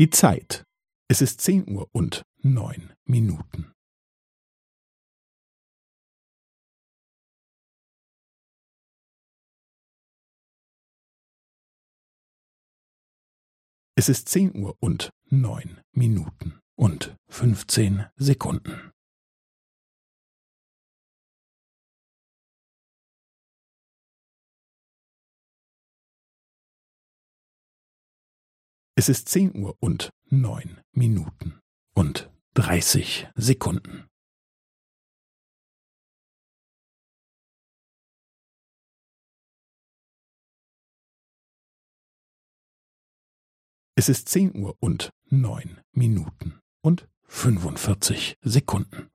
Die Zeit. Es ist zehn Uhr und neun Minuten. Es ist zehn Uhr und neun Minuten und fünfzehn Sekunden. Es ist zehn Uhr und neun Minuten und dreißig Sekunden. Es ist zehn Uhr und neun Minuten und fünfundvierzig Sekunden.